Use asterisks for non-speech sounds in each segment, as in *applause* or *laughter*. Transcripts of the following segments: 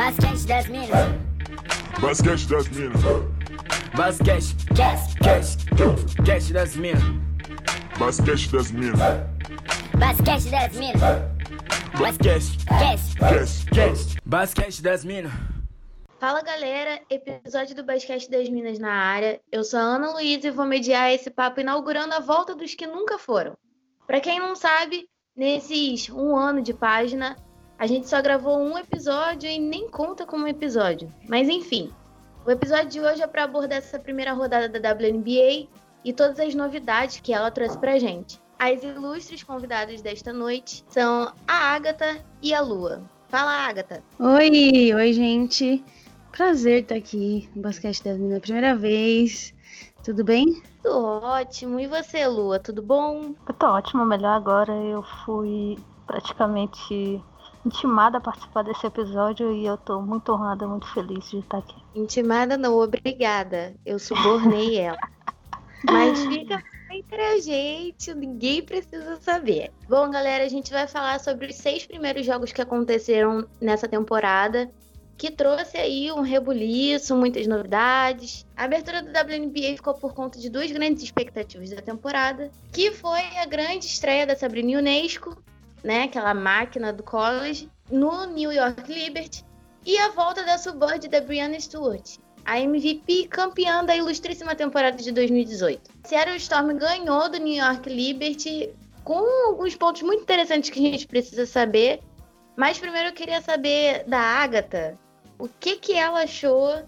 Basquete das minas. Basquete das minas. Basquete, Cash. cash, cash das minas. Basquete das minas. Basquete das minas. Basquete, Cash. Cash. cash, basquete das minas. Fala galera, episódio do Basquete das Minas na área. Eu sou a Ana Luísa e vou mediar esse papo inaugurando a volta dos que nunca foram. Pra quem não sabe, nesses um ano de página, a gente só gravou um episódio e nem conta como episódio. Mas enfim, o episódio de hoje é para abordar essa primeira rodada da WNBA e todas as novidades que ela trouxe pra gente. As ilustres convidadas desta noite são a Ágata e a Lua. Fala, Ágata. Oi, oi, gente. Prazer estar aqui no Basquete das Minas, primeira vez. Tudo bem? Tudo ótimo. E você, Lua, tudo bom? Eu tô ótimo, melhor agora. Eu fui praticamente intimada a participar desse episódio e eu tô muito honrada, muito feliz de estar aqui. Intimada não, obrigada. Eu subornei ela. Mas fica entre a gente, ninguém precisa saber. Bom, galera, a gente vai falar sobre os seis primeiros jogos que aconteceram nessa temporada, que trouxe aí um rebuliço, muitas novidades. A abertura do WNBA ficou por conta de duas grandes expectativas da temporada, que foi a grande estreia da Sabrina Ionesco, né, aquela máquina do college, no New York Liberty, e a volta da Subbird da Brianna Stewart, a MVP campeã da ilustríssima temporada de 2018. Seattle Storm ganhou do New York Liberty com alguns pontos muito interessantes que a gente precisa saber. Mas primeiro eu queria saber da Agatha, o que que ela achou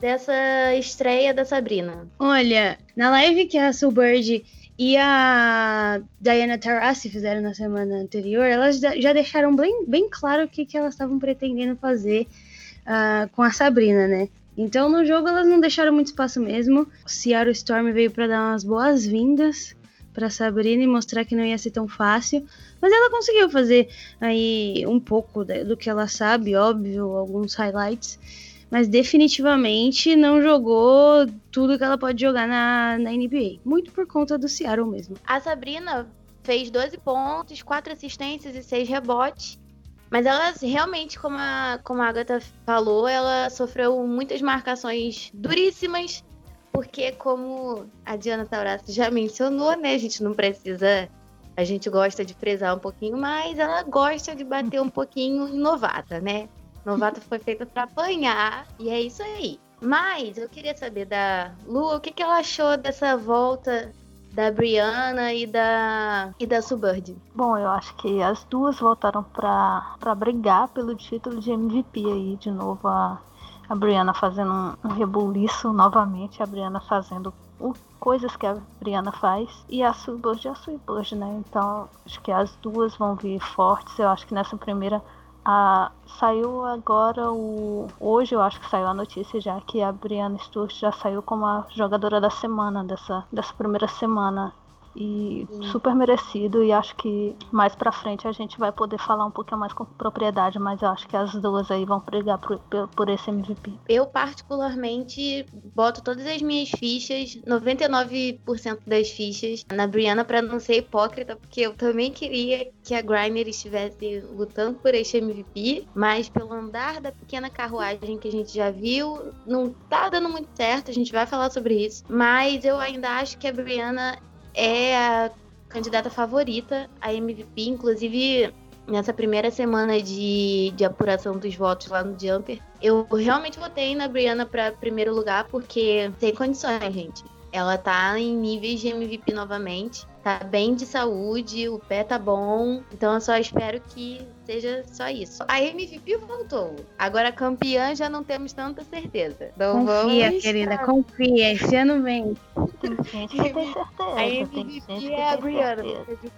dessa estreia da Sabrina? Olha, na live que a Soulbird e a Diana Taurasi fizeram na semana anterior, elas já deixaram bem, bem claro o que, que elas estavam pretendendo fazer ah, com a Sabrina, né? Então no jogo elas não deixaram muito espaço mesmo. O Seattle Storm veio para dar umas boas-vindas para Sabrina e mostrar que não ia ser tão fácil, mas ela conseguiu fazer aí um pouco do que ela sabe, óbvio, alguns highlights, mas definitivamente não jogou tudo que ela pode jogar na, na NBA, muito por conta do Seattle mesmo. A Sabrina fez 12 pontos, 4 assistências e 6 rebotes. Mas ela realmente, como a, como a Agatha falou, ela sofreu muitas marcações duríssimas. Porque, como a Diana Taurasi já mencionou, né? A gente não precisa. A gente gosta de frisar um pouquinho mais, ela gosta de bater um pouquinho em novata, né? Novata foi feita para apanhar, e é isso aí. Mas eu queria saber da Lu, o que, que ela achou dessa volta da Brianna e da e da Subbird. Bom, eu acho que as duas voltaram pra brigar pelo título de MVP aí, de novo a, a Brianna fazendo um, um rebuliço novamente, a Brianna fazendo o- coisas que a Brianna faz e a Subbird é a Subbird, né? Então acho que as duas vão vir fortes. Eu acho que nessa primeira a, saiu agora o. Hoje eu acho que saiu a notícia já que a Brianna Stewart já saiu como a jogadora da semana dessa, dessa primeira semana. E super merecido. E acho que mais pra frente a gente vai poder falar um pouquinho mais com propriedade, mas eu acho que as duas aí vão brigar por, por- esse MVP. Eu particularmente boto todas as minhas fichas, 99% das fichas na Brianna pra não ser hipócrita, porque eu também queria que a Griner estivesse lutando por este MVP, mas pelo andar da pequena carruagem que a gente já viu, não tá dando muito certo, a gente vai falar sobre isso, mas eu ainda acho que a Brianna é a candidata favorita a MVP, inclusive nessa primeira semana de, de apuração dos votos lá no Jumper, eu realmente votei na Brianna pra primeiro lugar porque tem condições, gente. Ela tá em níveis de MVP novamente, tá bem de saúde, o pé tá bom, então eu só espero que seja só isso. A MVP voltou, agora a campeã já não temos tanta certeza. Então Confia, vamos querida, confia, esse ano vem. A MVP é a Brianna,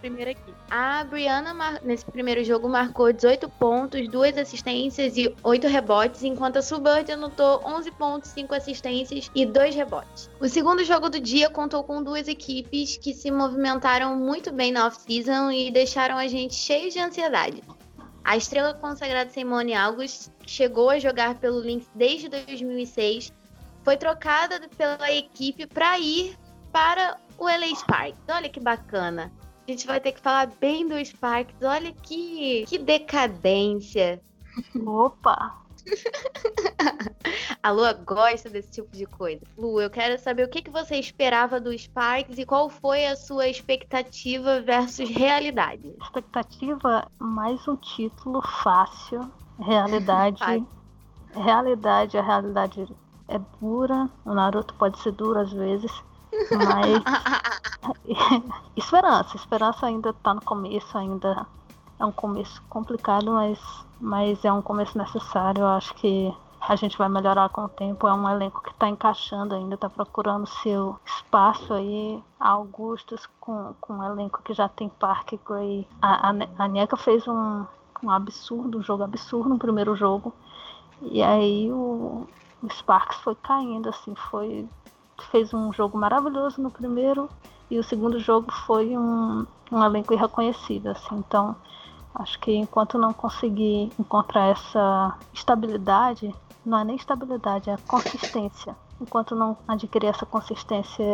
primeiro aqui. A Brianna, nesse primeiro jogo, marcou 18 pontos, 2 assistências e 8 rebotes, enquanto a Subbird anotou 11 pontos, 5 assistências e 2 rebotes. O segundo jogo do dia contou com duas equipes que se movimentaram muito bem na off-season e deixaram a gente cheios de ansiedade. A estrela consagrada Simone August chegou a jogar pelo Lynx desde 2006, foi trocada pela equipe para ir para o LA Sparks. Olha que bacana. A gente vai ter que falar bem do Sparks. Olha que, que decadência. Opa! *laughs* A Lua gosta desse tipo de coisa. Lu, eu quero saber o que, que você esperava do Sparks e qual foi a sua expectativa versus realidade. Expectativa, mais um título fácil. Realidade. Fácil. *laughs* realidade, a realidade é dura. O Naruto pode ser duro às vezes. Mas. *laughs* esperança. Esperança ainda tá no começo, ainda é um começo complicado, mas, mas é um começo necessário. Eu acho que a gente vai melhorar com o tempo. É um elenco que está encaixando ainda, está procurando seu espaço aí. Augustus com, com um elenco que já tem Park Gray. A, a, a fez um, um absurdo, um jogo absurdo no primeiro jogo. E aí o, o Sparks foi caindo, assim, foi. Fez um jogo maravilhoso no primeiro e o segundo jogo foi um, um elenco irreconhecido, assim, então acho que enquanto não conseguir encontrar essa estabilidade, não é nem estabilidade, é consistência. Enquanto não adquirir essa consistência,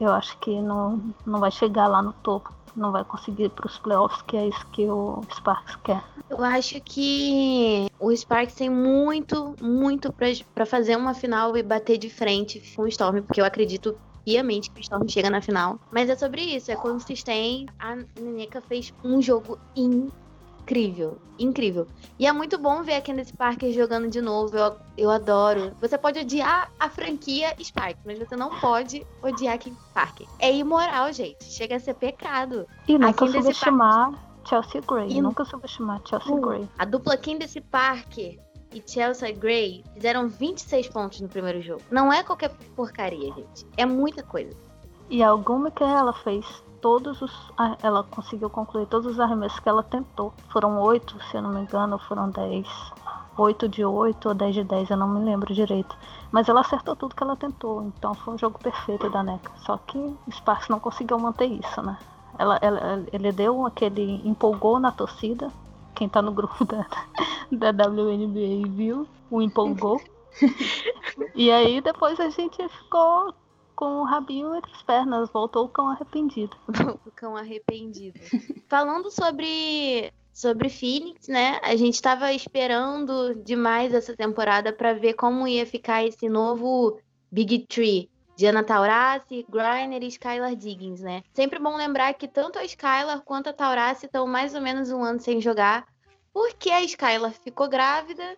eu acho que não, não vai chegar lá no topo, não vai conseguir para os playoffs, que é isso que o Sparks quer. Eu acho que o Sparks tem muito, muito pra fazer uma final e bater de frente com o Storm, porque eu acredito piamente que o Storm chega na final. Mas é sobre isso, é consistente. A Neneca fez um jogo incrível, incrível. E é muito bom ver a Candice Parker jogando de novo, eu, eu adoro. Você pode odiar a franquia Sparks, mas você não pode odiar a Candice Parker. É imoral, gente, chega a ser pecado. E nunca subestimar Chelsea Gray, E- nunca subestimar Chelsea Uh, Gray. A dupla Candice Parker e Chelsea Gray fizeram 26 pontos no primeiro jogo. Não é qualquer porcaria, gente. É muita coisa. E a Gumi que ela fez todos os. Ela conseguiu concluir todos os arremessos que ela tentou. Foram oito, se eu não me engano, foram dez. Oito de oito ou dez de dez, eu não me lembro direito. Mas ela acertou tudo que ela tentou. Então foi um jogo perfeito da NECA. Só que o Sparks não conseguiu manter isso, né? Ela, ela- ele deu aquele. empolgou na torcida. Quem tá no grupo *laughs* da, da WNBA viu, o empolgou. *laughs* e aí depois a gente ficou com o rabinho entre as pernas, voltou o cão arrependido. *laughs* O cão arrependido. Falando sobre sobre Phoenix, né? A gente tava esperando demais essa temporada pra ver como ia ficar esse novo Big Tree. Diana Taurasi, Griner e Skylar Diggins, né? Sempre bom lembrar que tanto a Skylar quanto a Taurasi estão mais ou menos um ano sem jogar, porque a Skylar ficou grávida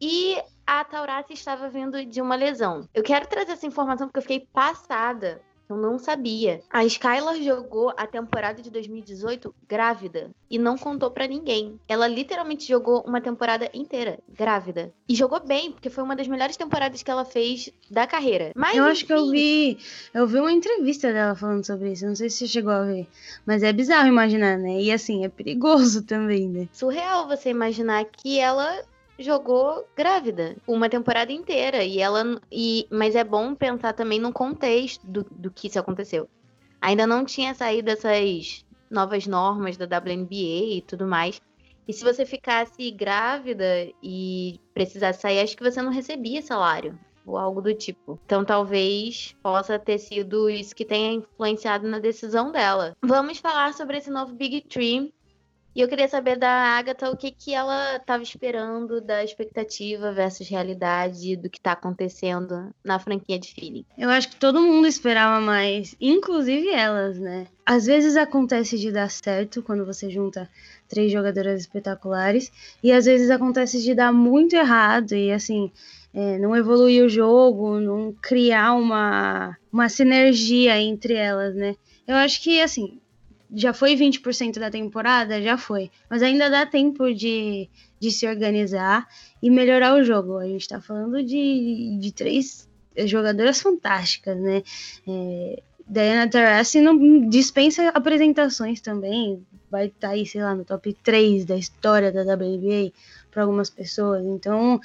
e a Taurasi estava vindo de uma lesão. Eu quero trazer essa informação porque eu fiquei passada. Eu não sabia. A Skylar jogou a temporada de 2018 grávida e não contou pra ninguém. Ela literalmente jogou uma temporada inteira grávida e jogou bem, porque foi uma das melhores temporadas que ela fez da carreira. Mas Eu acho que eu enfim, vi. Eu vi uma entrevista dela falando sobre isso. Não sei se você chegou a ver. Mas é bizarro imaginar, né? E assim, é perigoso *laughs* também, né? surreal você imaginar que ela jogou grávida uma temporada inteira e ela e mas é bom pensar também no contexto do, do que isso aconteceu. Ainda não tinha saído essas novas normas da WNBA e tudo mais. E se você ficasse grávida e precisasse sair, acho que você não recebia salário ou algo do tipo. Então talvez possa ter sido isso que tenha influenciado na decisão dela. Vamos falar sobre esse novo Big Tree e eu queria saber da Agatha o que, que ela estava esperando da expectativa versus realidade do que está acontecendo na franquia de Phoenix. Eu acho que todo mundo esperava mais, inclusive elas, né? Às vezes acontece de dar certo quando você junta três jogadoras espetaculares, e às vezes acontece de dar muito errado e assim. é, não evoluir o jogo, não criar uma, uma sinergia entre elas, né? Eu acho que, assim, já foi 20% da temporada? Já foi. Mas ainda dá tempo de, de se organizar e melhorar o jogo. A gente tá falando de, de três jogadoras fantásticas, né? É, Diana Taurasi não dispensa apresentações também. Vai estar aí, sei lá, no top 3 da história da WNBA para algumas pessoas. Então,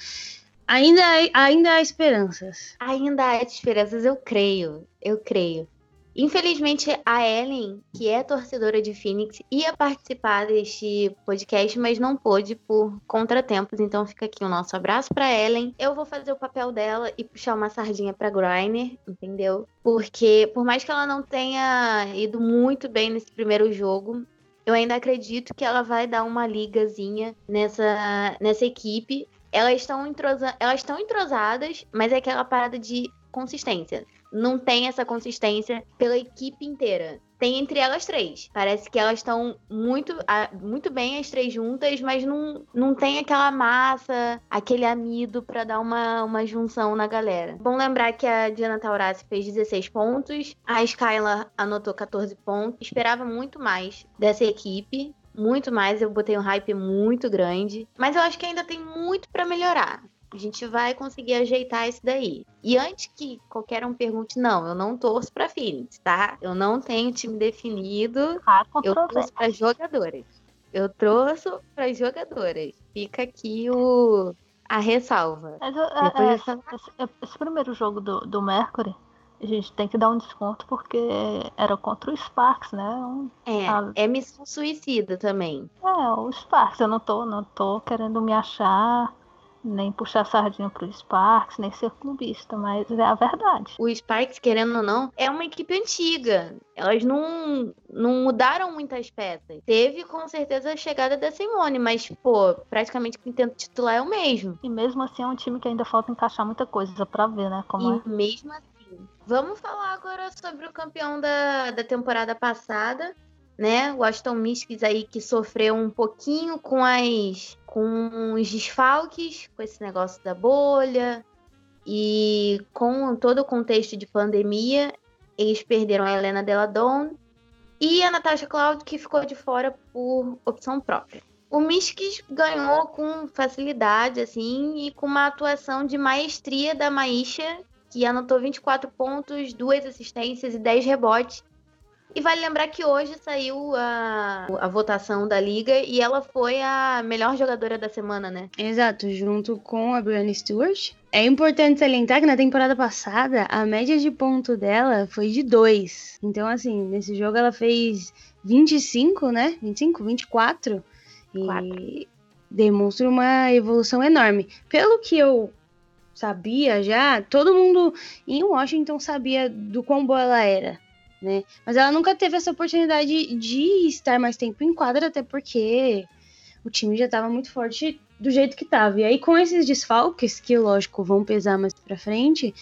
ainda, ainda há esperanças. Ainda há esperanças, eu creio. Eu creio. Infelizmente, a Ellen, que é torcedora de Phoenix, ia participar deste podcast, mas não pôde por contratempos. Então fica aqui o nosso abraço para Ellen. Eu vou fazer o papel dela e puxar uma sardinha para Griner, entendeu? Porque por mais que ela não tenha ido muito bem nesse primeiro jogo, eu ainda acredito que ela vai dar uma ligazinha nessa, nessa equipe. elas estão entrosa... entrosadas, mas é aquela parada de consistência. Não tem essa consistência pela equipe inteira. Tem entre elas três. Parece que elas estão muito, muito bem as três juntas, mas não, não tem aquela massa, aquele amido pra dar uma, uma junção na galera. Bom lembrar que a Diana Taurasi fez 16 pontos, a Skylar anotou 14 pontos. Esperava muito mais dessa equipe muito mais. Eu botei um hype muito grande. Mas eu acho que ainda tem muito para melhorar. A gente vai conseguir ajeitar isso daí. E antes que qualquer um pergunte, não, eu não torço pra Phoenix, tá? Eu não tenho time definido. Há Eu torço para jogadoras. Eu torço para jogadoras. Fica aqui o a ressalva. Mas é- é- esse, esse primeiro jogo do, do Mercury, a gente tem que dar um desconto porque era contra o Sparks, né? Um- É, Ah. é missão suicida também. é, o Sparks. Eu não tô, não tô querendo me achar, nem puxar sardinha pro Sparks, nem ser clubista, mas é a verdade. O Sparks, querendo ou não, é uma equipe antiga. Elas não, não mudaram muitas peças. Teve com certeza a chegada da Simone, mas, pô, praticamente o quinteto titular é o mesmo. E mesmo assim é um time que ainda falta encaixar muita coisa pra ver, né? Como é. E mesmo assim. Vamos falar agora sobre o campeão da, da temporada passada, né? O Aston Mystics aí que sofreu um pouquinho com as com os desfalques, com esse negócio da bolha e com todo o contexto de pandemia, eles perderam a Helena Deladon e a Natasha Cloud que ficou de fora por opção própria. O Mystics ganhou com facilidade, assim, e com uma atuação de maestria da Maisha, que anotou 24 pontos, duas assistências e 10 rebotes. E vale lembrar que hoje saiu a, a votação da liga e ela foi a melhor jogadora da semana, né? Exato, junto com a Brianna Stewart. É importante salientar que na temporada passada a média de ponto dela foi de 2. Então, assim, nesse jogo ela fez 25, né? 25, 24. E Quatro. demonstra uma evolução enorme. Pelo que eu sabia já, todo mundo em Washington sabia do quão boa ela era. Né? Mas ela nunca teve essa oportunidade de estar mais tempo em quadra, até porque o time já estava muito forte do jeito que estava. E aí, com esses desfalques, que lógico vão pesar mais pra frente,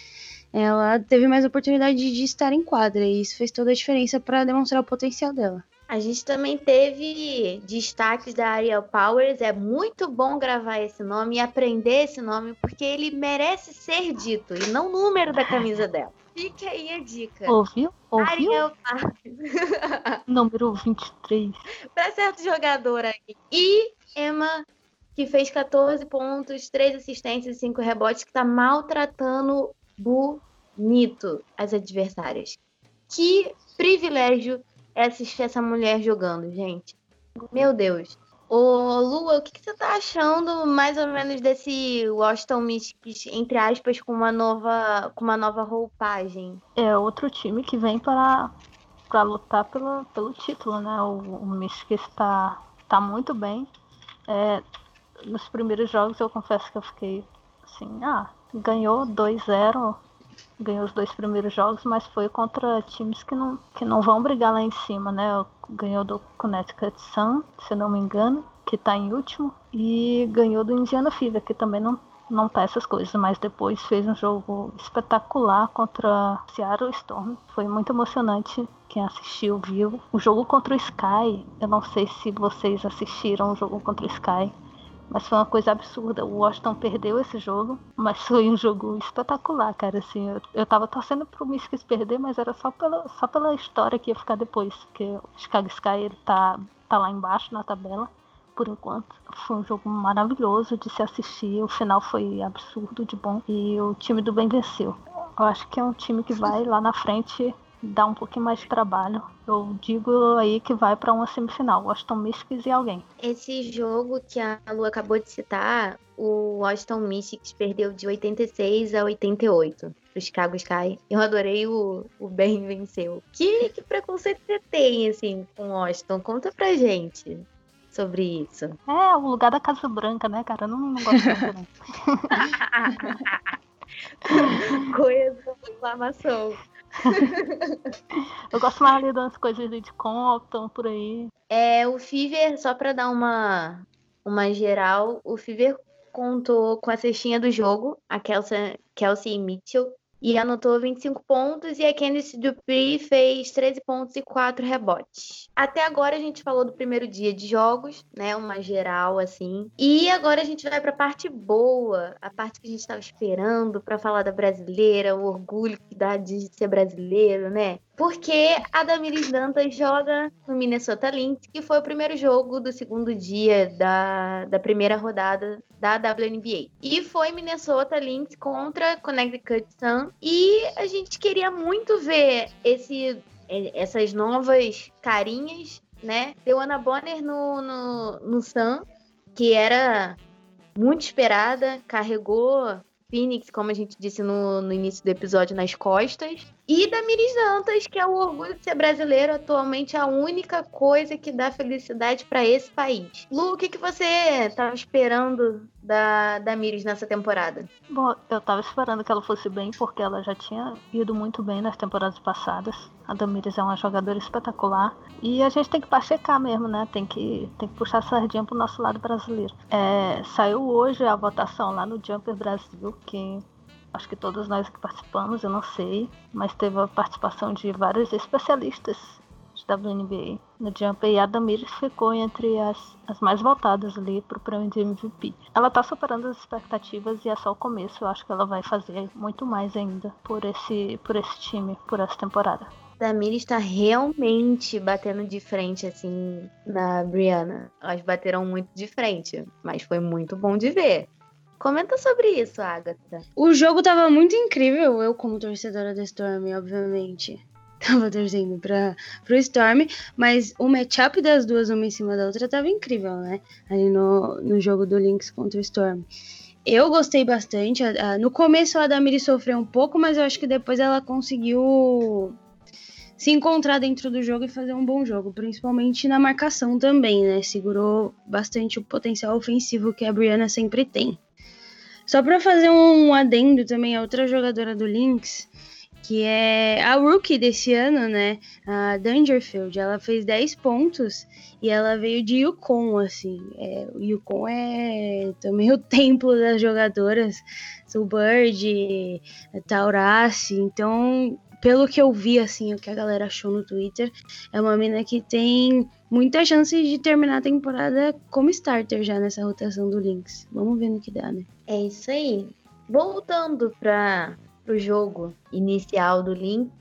ela teve mais oportunidade de estar em quadra. E isso fez toda a diferença para demonstrar o potencial dela. A gente também teve destaques da Ariel Powers. É muito bom gravar esse nome e aprender esse nome, porque ele merece ser dito e não o número da camisa dela. Fique aí a dica. Ouviu? Ouviu? Ariel. *laughs* Número 23. pra certo jogador aí. E Emma, que fez 14 pontos, 3 assistências e 5 rebotes, que tá maltratando bonito as adversárias. Que privilégio é assistir essa mulher jogando, gente. Meu Deus. Ô, Lua, o que, que você tá achando mais ou menos desse Washington Mystics, entre aspas, com uma nova, com uma nova roupagem? É outro time que vem para para lutar pelo, pelo título, né? O, o Mystics está tá muito bem. É, nos primeiros jogos eu confesso que eu fiquei assim, ah, ganhou 2-0, ganhou os dois primeiros jogos, mas foi contra times que não, que não vão brigar lá em cima, né? Ganhou do Connecticut Sun, se não me engano, que tá em último, e ganhou do Indiana Fever, que também não não tá essas coisas, mas depois fez um jogo espetacular contra Seattle Storm. Foi muito emocionante. Quem assistiu viu. O jogo contra o Sky, eu não sei se vocês assistiram o jogo contra o Sky, mas foi uma coisa absurda. O Washington perdeu esse jogo, mas foi um jogo espetacular, cara. Assim, eu, eu tava torcendo pro Mystics perder, mas era só pela, só pela história que ia ficar depois, porque o Chicago Sky ele tá, tá lá embaixo na tabela por enquanto. Foi um jogo maravilhoso de se assistir. O final foi absurdo de bom. E o time do bem venceu. Eu acho que é um time que vai lá na frente dar um pouquinho mais de trabalho. Eu digo aí que vai para uma semifinal. Washington Mystics e alguém. Esse jogo que a Lu acabou de citar, o Washington Mystics perdeu de 86 a 88 pro Chicago Sky. Eu adorei o, o Ben venceu. Que, que preconceito você tem, assim, com o Washington? Conta pra gente sobre isso. É, o lugar da Casa Branca, né, cara? Eu não, não gosto muito. *laughs* *laughs* Coisa, reclamação. *laughs* Eu gosto mais ali das coisas de Compton, por aí. É, o Fever, só pra dar uma, uma geral, o Fever contou com a cestinha do jogo, a Kelsey, Kelsey Mitchell, e anotou 25 pontos e a Candice Dupree fez 13 pontos e 4 rebotes. Até agora a gente falou do primeiro dia de jogos, né, uma geral assim. E agora a gente vai para a parte boa, a parte que a gente estava esperando para falar da brasileira, o orgulho que dá de ser brasileiro, né? Porque a Damiris Dantas joga no Minnesota Lynx, que foi o primeiro jogo do segundo dia da, da primeira rodada da WNBA. E foi Minnesota Lynx contra Connecticut Sun. E a gente queria muito ver esse, essas novas carinhas, né? Ana Bonner no, no, no Sun, que era muito esperada, carregou Phoenix, como a gente disse no, no início do episódio, nas costas. E da Miris Dantas, que é o orgulho de ser brasileiro, atualmente a única coisa que dá felicidade para esse país. Lu, o que, que você estava esperando da, da Miris nessa temporada? Bom, eu tava esperando que ela fosse bem, porque ela já tinha ido muito bem nas temporadas passadas. A Damiris é uma jogadora espetacular. E a gente tem que pachecar mesmo, né? Tem que, tem que puxar a sardinha pro nosso lado brasileiro. É, saiu hoje a votação lá no Jumper Brasil, que acho que todos nós que participamos, eu não sei, mas teve a participação de vários especialistas WNBA no Jump e a Damiris ficou entre as, as mais votadas ali pro prêmio de MVP. Ela tá superando as expectativas e é só o começo. Eu acho que ela vai fazer muito mais ainda por esse, por esse time, por essa temporada. Damiris está realmente batendo de frente, assim, na Brianna. Elas bateram muito de frente, mas foi muito bom de ver. Comenta sobre isso, Agatha. O jogo tava muito incrível, eu como torcedora da Storm, obviamente. *laughs* tava torcendo para pro Storm, mas o matchup das duas, uma em cima da outra, tava incrível, né? Ali no, no jogo do Lynx contra o Storm. Eu gostei bastante. No começo a Damiri sofreu um pouco, mas eu acho que depois ela conseguiu se encontrar dentro do jogo e fazer um bom jogo, principalmente na marcação também, né? Segurou bastante o potencial ofensivo que a Brianna sempre tem. Só para fazer um adendo também, a outra jogadora do Lynx, que é a rookie desse ano, né? A Dangerfield. Ela fez 10 pontos e ela veio de Yukon, assim. É, Yukon é também *laughs* o templo das jogadoras. Bird, Taurasi. Então, pelo que eu vi, assim, o que a galera achou no Twitter, é uma mina que tem muita chance de terminar a temporada como starter já nessa rotação do Lynx. Vamos ver no que dá, né? É isso aí. Voltando para o jogo inicial do Lynx,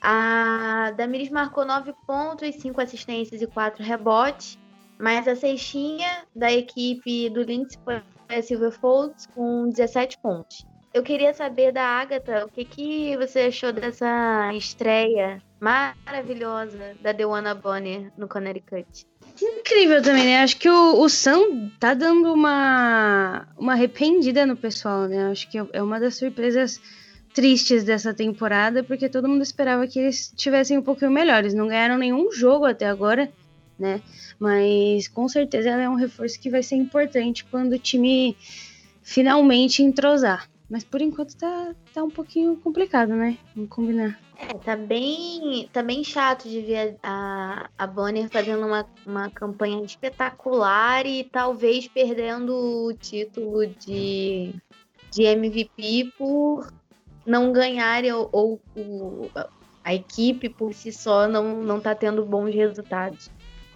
a Damiris marcou 9 pontos, 5 assistências e 4 rebotes, mas a cestinha da equipe do Lynx foi a Silver Folds com 17 pontos. Eu queria saber da Agatha o que, que você achou dessa estreia maravilhosa da Dewana Bonner no Connecticut. Incrível também, né? Acho que o, o Sam tá dando uma, uma arrependida no pessoal, né? Acho que é uma das surpresas tristes dessa temporada, porque todo mundo esperava que eles tivessem um pouquinho melhores. Não ganharam nenhum jogo até agora, né? Mas com certeza ela é um reforço que vai ser importante quando o time finalmente entrosar. Mas por enquanto tá, tá um pouquinho complicado, né? Vamos combinar. É, tá bem, tá bem chato de ver a, a Bonner fazendo uma, uma campanha espetacular e talvez perdendo o título de, de MVP por não ganhar ou, ou a equipe por si só não, não tá tendo bons resultados.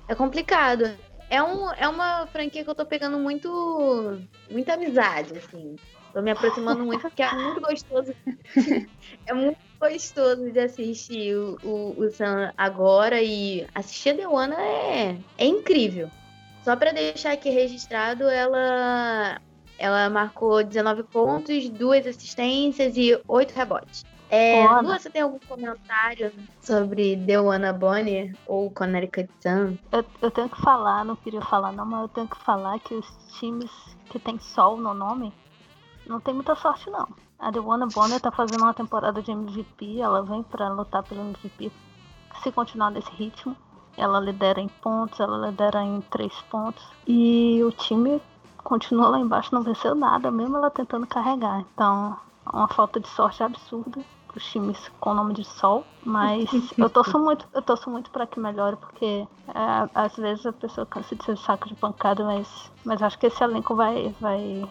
É complicado. É, um, é uma franquia que eu tô pegando muito muita amizade, assim. Tô me aproximando muito, porque é muito gostoso. *laughs* é muito gostoso de assistir o, o, o Sam agora e assistir a Dewana é, é incrível. Só para deixar aqui registrado, ela ela marcou 19 pontos, duas assistências e oito rebotes. É, Lu, você tem algum comentário sobre Dewana Bonner ou Connecticut Sun? Eu, eu tenho que falar, não queria falar não, mas eu tenho que falar que os times que tem sol no nome não tem muita sorte não. A Dewana Bonner tá fazendo uma temporada de MVP, ela vem para lutar pelo MVP. Se continuar nesse ritmo, ela lidera em pontos, ela lidera em três pontos. E o time continua lá embaixo, não venceu nada, mesmo ela tentando carregar. Então, é uma falta de sorte absurda. pros times com o nome de Sol, mas eu torço *laughs* muito, eu torço muito para que melhore, porque é, às vezes a pessoa cansa de ser saco de pancada, mas, mas acho que esse elenco vai, vai,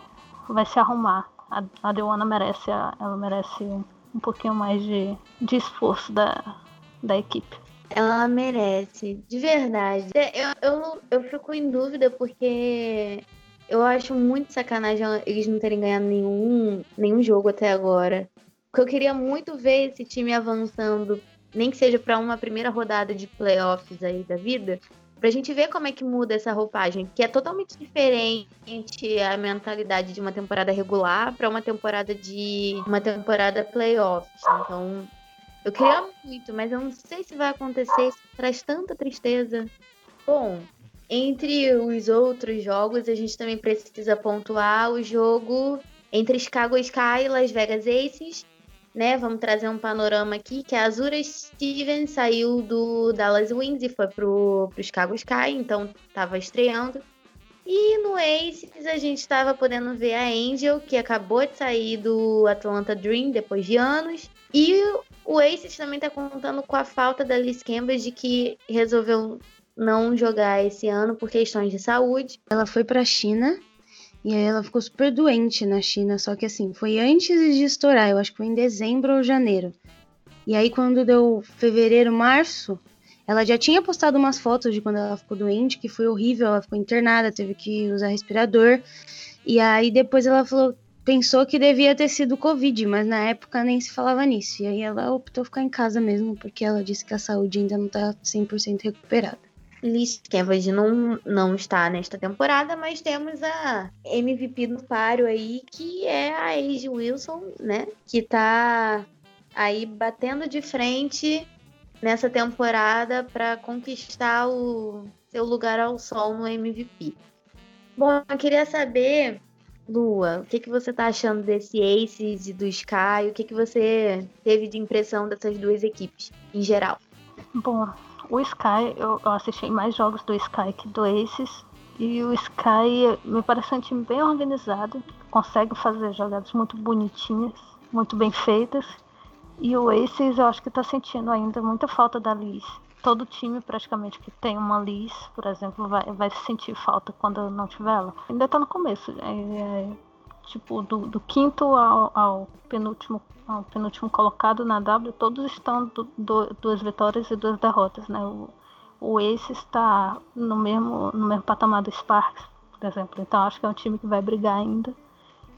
vai se arrumar. A, a merece, ela merece um, um pouquinho mais de, de esforço da, da equipe. Ela merece, de verdade. Eu, eu, eu fico em dúvida porque eu acho muito sacanagem eles não terem ganhado nenhum, nenhum jogo até agora. Porque eu queria muito ver esse time avançando, nem que seja para uma primeira rodada de playoffs aí da vida, pra gente ver como é que muda essa roupagem, que é totalmente diferente a mentalidade de uma temporada regular para uma temporada de uma temporada playoffs. Então, eu queria muito, mas eu não sei se vai acontecer, isso traz tanta tristeza. Bom, entre os outros jogos, a gente também precisa pontuar o jogo entre Chicago Sky e Las Vegas Aces, né? Vamos trazer um panorama aqui, que a Azura Stevens saiu do Dallas Wings e foi pro, pro Chicago Sky, então estava estreando. E no Aces a gente estava podendo ver a Angel, que acabou de sair do Atlanta Dream depois de anos. E o Aces também está contando com a falta da Liz Cambridge, que resolveu não jogar esse ano por questões de saúde. Ela foi para a China e aí ela ficou super doente na China, só que assim, foi antes de estourar, eu acho que foi em dezembro ou janeiro. E aí quando deu fevereiro, março, ela já tinha postado umas fotos de quando ela ficou doente, que foi horrível, ela ficou internada, teve que usar respirador. E aí depois ela falou pensou que devia ter sido Covid, mas na época nem se falava nisso. E aí ela optou ficar em casa mesmo, porque ela disse que a saúde ainda não tá 100% recuperada. Liz Cambridge não, não está nesta temporada, mas temos a MVP do páreo aí, que é a Age Wilson, né? Que tá aí batendo de frente nessa temporada para conquistar o seu lugar ao sol no MVP. Bom, eu queria saber Lua, o que, que você tá achando desse Aces e do Sky? O que, que você teve de impressão dessas duas equipes, em geral? Bom, o Sky, eu, assisti mais jogos do Sky que do Aces. E o Sky me parece um time bem organizado, consegue fazer jogadas muito bonitinhas, muito bem feitas. E o Aces eu acho que está sentindo ainda muita falta da Liz. Todo time praticamente que tem uma Liz, por exemplo, vai, vai sentir falta quando não tiver ela. Ainda está no começo. É, é, tipo, do, do quinto ao, ao, penúltimo, ao penúltimo colocado na W, todos estão do, do, duas vitórias e duas derrotas, né? O, o Ace está no mesmo, no mesmo patamar do Sparks, por exemplo. Então acho que é um time que vai brigar ainda.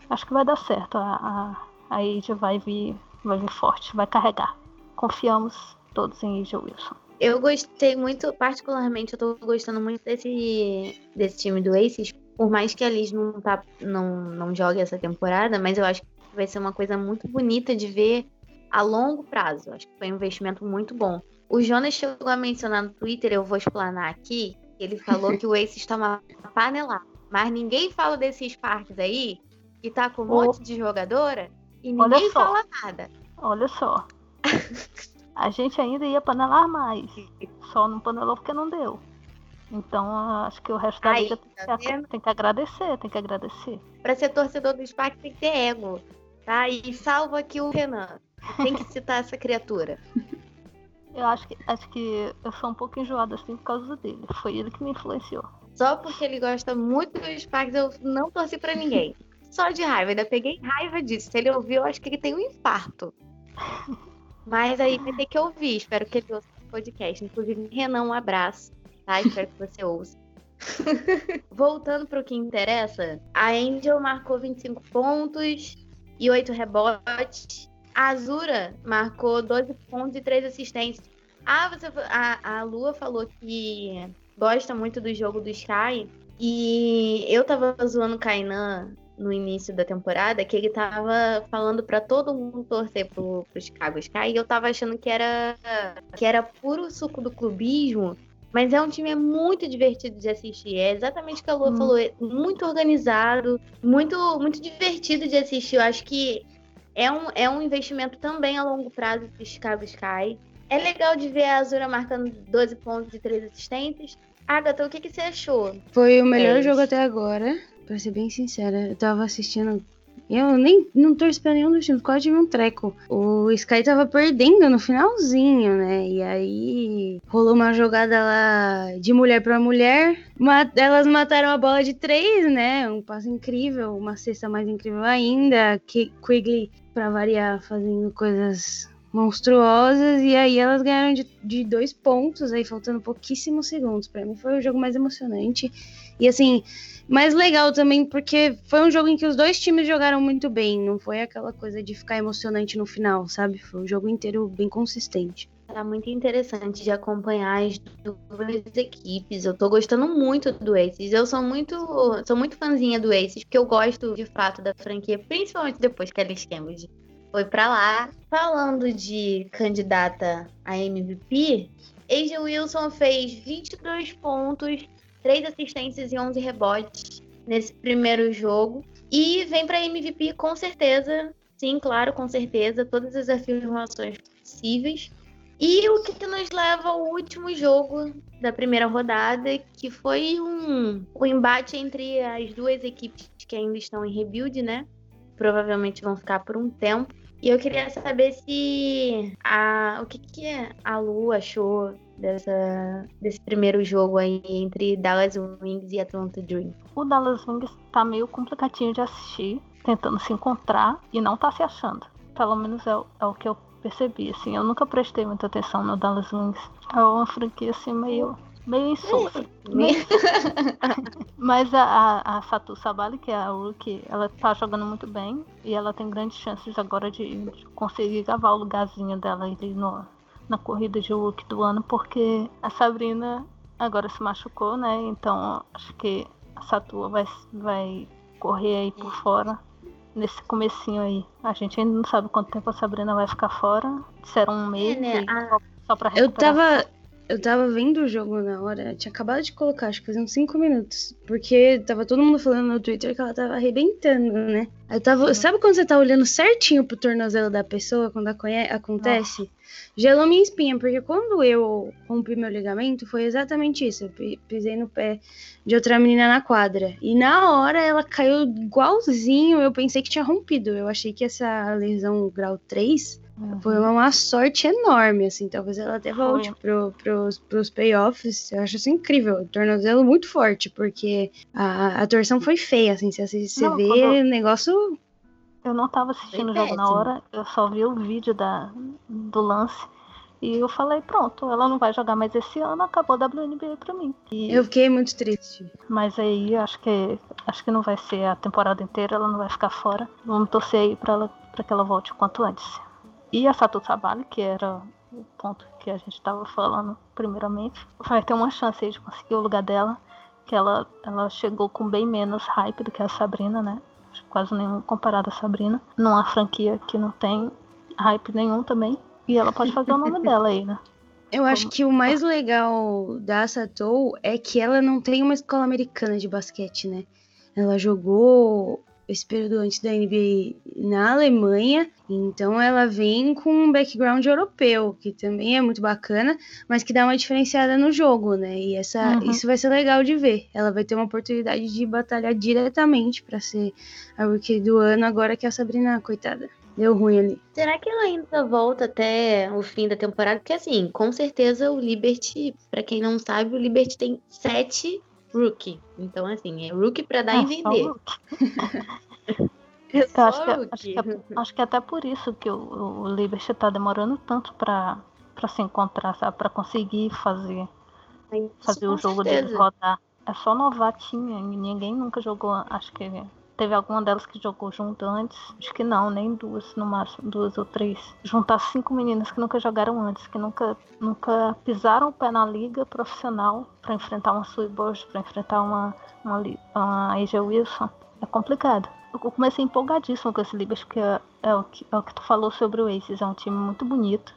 Acho que vai dar certo. A, a, a Asia vai vir, vai vir forte, vai carregar. Confiamos todos em Asia Wilson. Eu gostei muito, particularmente, eu tô gostando muito desse, desse time do Aces, por mais que a Liz não, tá, não, não jogue essa temporada, mas eu acho que vai ser uma coisa muito bonita de ver a longo prazo. Acho que foi um investimento muito bom. O Jonas chegou a mencionar no Twitter, eu vou explanar aqui, ele falou *laughs* que o Ace está uma panelada. Mas ninguém fala desses parques aí, que tá com um oh. monte de jogadora, e ninguém fala nada. Olha só. *laughs* a gente ainda ia panelar mais. Só não panelou porque não deu. Então, acho que o resto da Aí, vida tá tem, que, tem, que, agradecer, tem que agradecer. Para ser torcedor do SPAC tem que ter ego, tá? E salva aqui o Renan. Tem que citar essa criatura. *laughs* Eu acho que, acho que eu sou um pouco enjoada assim por causa dele. Foi ele que me influenciou. Só porque ele gosta muito dos SPACs, eu não torci para ninguém. *laughs* Só de raiva, ainda peguei raiva disso. Se ele ouviu, eu acho que ele tem um infarto. *laughs* Mas aí vai ter que ouvir. Espero que ele ouça o podcast. Inclusive, Renan, um abraço tá? Espero que você ouça. *laughs* Voltando para o que interessa, a Angel marcou 25 pontos e 8 rebotes. A Azura marcou 12 pontos e 3 assistências. Ah, você, a, a Lua falou que gosta muito do jogo do Sky. E eu tava zoando o Kainan no início da temporada, que ele tava falando para todo mundo torcer pro, pro Chicago Sky. E eu tava achando que era, que era puro suco do clubismo mas é um time muito divertido de assistir. É exatamente o que a Lua hum. falou. É muito organizado, muito, muito divertido de assistir. Eu acho que é um, é um investimento também a longo prazo para Chicago Sky. É legal de ver a Azura marcando 12 pontos e 3 assistentes. Agatha, o que, que você achou? Foi o melhor é jogo até agora, pra ser bem sincera. Eu tava assistindo Eu nem não torço pra nenhum dos times, quase tive um treco. O Sky tava perdendo no finalzinho, né? E aí rolou uma jogada lá de mulher pra mulher. Ma- Elas mataram a bola de três, né? Um passo incrível, uma cesta mais incrível ainda. Que Quigley, pra variar, fazendo coisas monstruosas. E aí elas ganharam de, de dois pontos, aí faltando pouquíssimos segundos. Pra mim foi o jogo mais emocionante. E assim, mais legal também, porque foi um jogo em que os dois times jogaram muito bem. Não foi aquela coisa de ficar emocionante no final, sabe? Foi um jogo inteiro bem consistente. Tá muito interessante de acompanhar as duas equipes. Eu tô gostando muito do Aces. Eu sou muito, sou muito fãzinha do Aces, porque eu gosto de fato da franquia, principalmente depois que Alice Cambridge foi pra lá. Falando de candidata a MVP, Asia Wilson fez 22 pontos, 3 assistências e 11 rebotes nesse primeiro jogo. E vem pra MVP com certeza. Sim, claro, com certeza. Todas as afirmações possíveis. E o que nos leva ao último jogo da primeira rodada, que foi um, um embate entre as duas equipes que ainda estão em rebuild, né? Provavelmente vão ficar por um tempo. E eu queria saber se a, o que, que a Lu achou dessa, desse primeiro jogo aí entre Dallas Wings e Atlanta Dream. O Dallas Wings tá meio complicadinho de assistir, tentando se encontrar e não tá se achando. Pelo menos é, é o que eu percebi, assim. Eu nunca prestei muita atenção no Dallas Wings. É uma franquia, assim, meio, meio insossa. *laughs* Mas a, a, a Satu Sabali, que é a rookie, ela tá jogando muito bem e ela tem grandes chances agora de, de conseguir gravar o lugarzinho dela ali no, na corrida de rookie do ano, porque a Sabrina agora se machucou, né? Então acho que a Satua vai, vai correr aí por fora nesse comecinho aí. A gente ainda não sabe quanto tempo a Sabrina vai ficar fora. Disseram um mês, né? e A- só, só pra Eu recuperar. tava. Eu tava vendo o jogo na hora, tinha acabado de colocar, acho que fazia uns 5 minutos. Porque tava todo mundo falando no Twitter que ela tava arrebentando, né? Eu tava. Sabe quando você tá olhando certinho pro tornozelo da pessoa quando acontece? Gelou minha espinha, porque quando eu rompi meu ligamento, foi exatamente isso. Eu pi- pisei no pé de outra menina na quadra. E na hora ela caiu igualzinho, eu pensei que tinha rompido. Eu achei que essa lesão grau 3 Uhum. foi uma sorte enorme, assim. Talvez ela até volte pro, pros, pros playoffs. Eu acho isso incrível. O tornozelo muito forte, porque a, a torção foi feia, assim. Se você você Não, vê o negócio. Eu não tava assistindo o jogo na hora, eu só vi o vídeo da, do lance. E eu falei, pronto, ela não vai jogar mais esse ano, acabou a WNBA pra mim. E- Eu fiquei muito triste. Mas aí acho que acho que não vai ser a temporada inteira, ela não vai ficar fora. Vamos torcer aí pra, ela, pra que ela volte o quanto antes. E a Satu Sabali, que era o ponto que a gente tava falando primeiramente, vai ter uma chance aí de conseguir o lugar dela. Que ela, ela chegou com bem menos hype do que a Sabrina, né? Acho que Quase nenhum comparado à Sabrina. Numa franquia que não tem hype nenhum também. E ela pode fazer o nome *laughs* dela aí, né? Eu acho que o mais legal da Satou é que ela não tem uma escola americana de basquete, né? Ela jogou esse período antes da NBA na Alemanha, então ela vem com um background europeu, que também é muito bacana, mas que dá uma diferenciada no jogo, né? E essa, Uhum. isso vai ser legal de ver. Ela vai ter uma oportunidade de batalhar diretamente para ser a rookie do ano, agora que a Sabrina, coitada, deu ruim ali. Será que ela ainda volta até o fim da temporada? Porque assim, com certeza o Liberty, pra quem não sabe, o Liberty tem sete rookie. Então assim, é rookie pra dar É, e só vender. *laughs* É Eu acho que, acho, rookie. que, é acho que até por isso que o, o Liberty tá demorando tanto pra se encontrar, sabe? Pra conseguir fazer, fazer o jogo certeza. deles rodar. É só novatinha, e ninguém nunca jogou. Acho que teve alguma delas que jogou junto antes. Acho que não, nem duas, no máximo, duas ou três. Juntar cinco meninas que nunca jogaram antes, que nunca, nunca pisaram o pé na liga profissional pra enfrentar uma Sue Bush, pra enfrentar uma, uma, uma Asia Wilson. É complicado. Eu comecei empolgadíssimo com esse Liberty, porque é, é o que, é o que tu falou sobre o Aces. É um time muito bonito.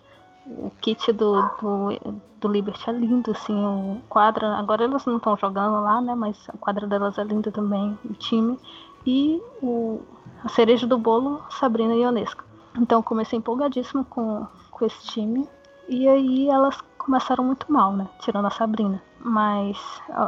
O kit do, do, do Liberty é lindo, assim, o quadra. Agora elas não estão jogando lá, né? Mas a quadra delas é linda também, o time. E o, a cereja do bolo, Sabrina Ionesco. Então comecei empolgadíssimo com, com esse time. E aí elas começaram muito mal, né? Tirando a Sabrina. Mas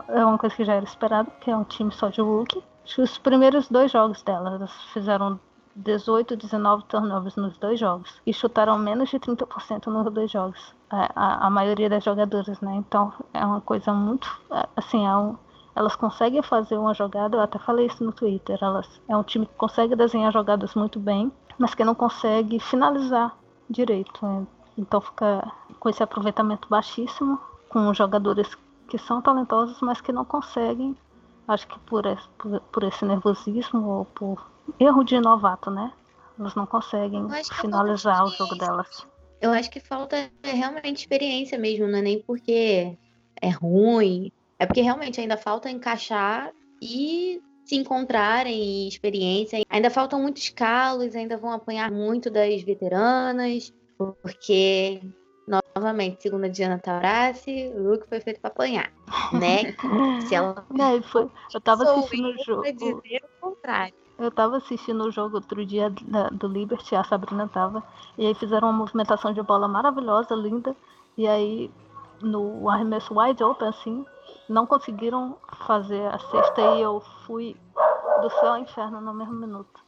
é uma coisa que já era esperado, porque é um time só de rookie. Que os primeiros dois jogos dela, elas fizeram 18, 19 turnovers nos dois jogos e chutaram menos de 30% nos dois jogos. A, a, a, maioria das jogadoras, né? Então é uma coisa muito. É, assim, é um, elas conseguem fazer uma jogada, eu até falei isso no Twitter, elas é um time que consegue desenhar jogadas muito bem, mas que não consegue finalizar direito. Né? Então fica com esse aproveitamento baixíssimo, com jogadores que são talentosos, mas que não conseguem, acho que por esse, por, por esse nervosismo ou por erro de novato, né? Elas não conseguem finalizar o jogo delas. Eu acho que falta realmente experiência mesmo, não é nem porque é ruim, é porque realmente ainda falta encaixar e se encontrarem experiência. Ainda faltam muitos calos, ainda vão apanhar muito das veteranas, porque novamente, segundo a Diana Taurasi, o Luke foi feito para apanhar, né? *laughs* Se ela Não, foi, eu tava assistindo o jogo. Dizer o contrário. Eu tava assistindo o jogo outro dia da, do Liberty, a Sabrina tava, e aí fizeram uma movimentação de bola maravilhosa, linda, e aí no arremesso wide open, assim, não conseguiram fazer a sexta e eu fui do céu ao inferno no mesmo minuto.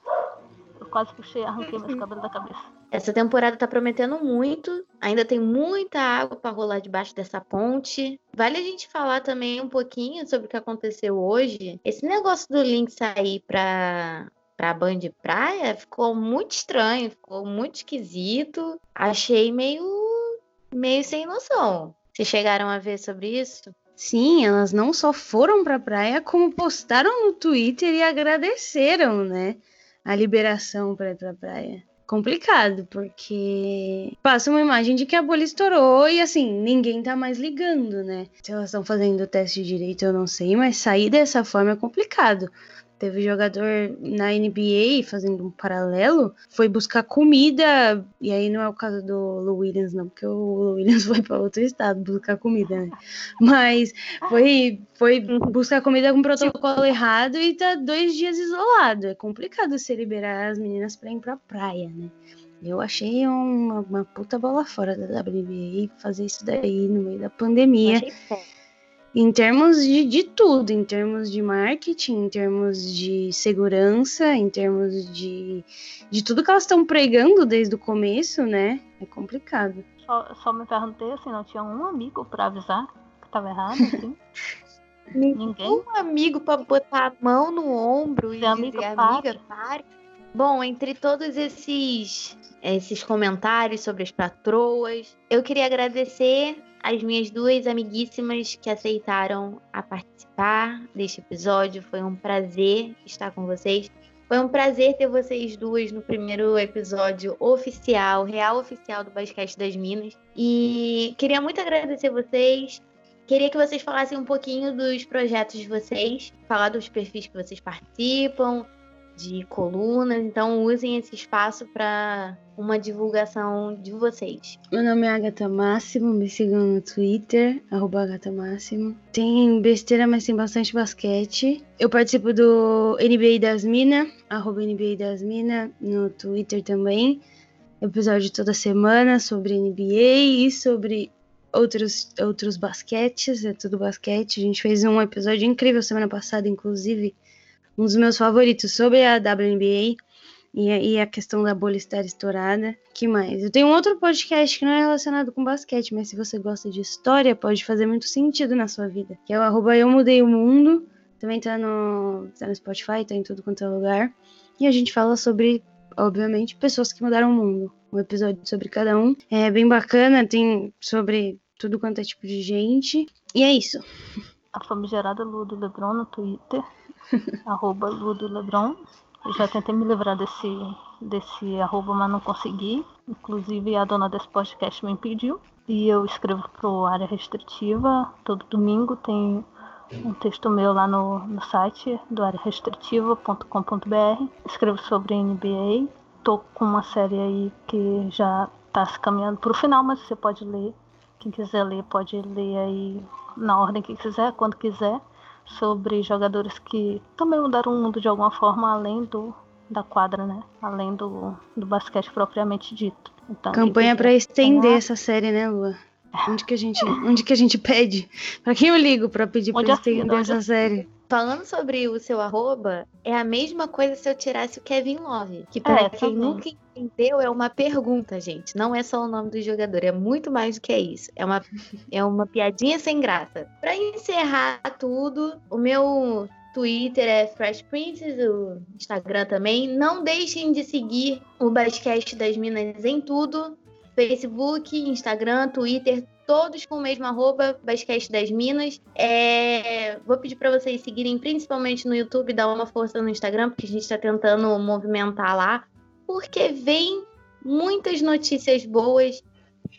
Eu quase puxei, arranquei meus cabelos da cabeça. Essa temporada tá prometendo muito. Ainda tem muita água para rolar debaixo dessa ponte. Vale a gente falar também um pouquinho sobre o que aconteceu hoje. Esse negócio do Link sair para pra Band de Praia ficou muito estranho, ficou muito esquisito. Achei meio meio sem noção. Vocês chegaram a ver sobre isso? Sim, elas não só foram para a praia, como postaram no Twitter e agradeceram, né, a liberação para ir para a praia. Complicado, porque passa uma imagem de que a bolha estourou e assim, ninguém tá mais ligando, né? Se elas estão fazendo o teste direito, eu não sei, mas sair dessa forma é complicado. Teve jogador na NBA, fazendo um paralelo, foi buscar comida, e aí não é o caso do Lou Williams, não, porque o Lou Williams *laughs* foi para outro estado buscar comida, né? Mas foi, foi buscar comida com protocolo errado e tá dois dias isolado. É complicado você liberar as meninas para ir pra praia, né? Eu achei uma, uma puta bola fora da WNBA fazer isso daí no meio da pandemia. Eu achei em termos de, de tudo, em termos de marketing, em termos de segurança, em termos de, de tudo que elas estão pregando desde o começo, né? É complicado. Só, só me perguntei assim, não tinha um amigo para avisar que estava errado, assim? *laughs* Ninguém? Um amigo para botar a mão no ombro e dizer, amiga, pare. Bom, entre todos esses esses comentários sobre as patroas, eu queria agradecer as minhas duas amiguíssimas que aceitaram a participar deste episódio. Foi um prazer estar com vocês. Foi um prazer ter vocês duas no primeiro episódio oficial, real oficial do Basquete das Minas. E queria muito agradecer vocês. Queria que vocês falassem um pouquinho dos projetos de vocês, falar dos perfis que vocês participam, de colunas, então usem esse espaço para uma divulgação de vocês. Meu nome é Agatha Máximo, me sigam no Twitter, Agatha Máximo. Tem besteira, mas tem bastante basquete. Eu participo do NBA das Minas, arroba NBA das Minas, no Twitter também. Episódio toda semana sobre NBA e sobre outros, outros basquetes, é tudo basquete. A gente fez um episódio incrível semana passada, inclusive, um dos meus favoritos sobre a WNBA e, a questão da bolha estar estourada. que mais? Eu tenho um outro podcast que não é relacionado com basquete, mas se você gosta de história, pode fazer muito sentido na sua vida. Que é o arroba Eu Mudei o Mundo. Também tá no, tá no Spotify, tá em tudo quanto é lugar. E a gente fala sobre, obviamente, pessoas que mudaram o mundo. Um episódio sobre cada um. É bem bacana, tem sobre tudo quanto é tipo de gente. E é isso. A famigerada Lu do Lebron no Twitter. Arroba Ludo Lebron. Eu já tentei me livrar desse, desse arroba, mas não consegui. Inclusive a dona desse podcast me impediu. E eu escrevo pro Área Restritiva. Todo domingo tem um texto meu lá no, no site do arearestritiva.com.br. Escrevo sobre NBA. Tô com uma série aí que já tá se caminhando pro final, mas você pode ler. Quem quiser ler, pode ler aí na ordem que quiser, quando quiser sobre jogadores que também mudaram o mundo de alguma forma, além do da quadra, né? Além do, do basquete propriamente dito. Então, Campanha para estender essa série, né, Lua? Onde que a gente, onde que a gente pede? Para quem eu ligo para pedir para estender essa série? falando sobre o seu arroba, é a mesma coisa se eu tirasse o Kevin Love. Que para É, quem também. nunca entendeu, é uma pergunta, gente. Não é só o nome do jogador, é muito mais do que isso. É uma, *laughs* é uma piadinha sem graça. Pra encerrar tudo, o meu Twitter é Fresh Princess, o Instagram também. Não deixem de seguir o Basquete das Minas em tudo. Facebook, Instagram, Twitter, todos com o mesmo arroba, Basquete das Minas. É, Vou pedir para vocês seguirem principalmente no YouTube, dar uma força no Instagram, porque a gente está tentando movimentar lá, porque vem muitas notícias boas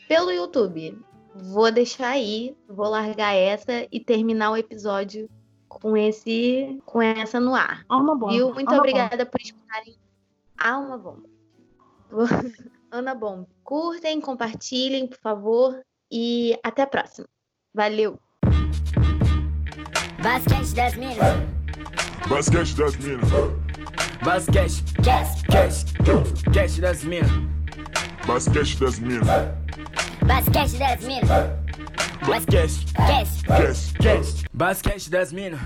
pelo YouTube. Vou deixar aí, vou largar essa e terminar o episódio com esse, com essa no ar. Alma bomba. Viu? Muito alma obrigada por escutarem Alma Bomba. *laughs* Ana Bomba. Curtem, compartilhem, por favor. E até a próxima. Valeu! Basquete das minas. Basquete das minas. Basquete, Cash. cash, cash das minas. Basquete das minas. Basquete das minas. Basquete, Cash. Cash. cash, basquete das minas.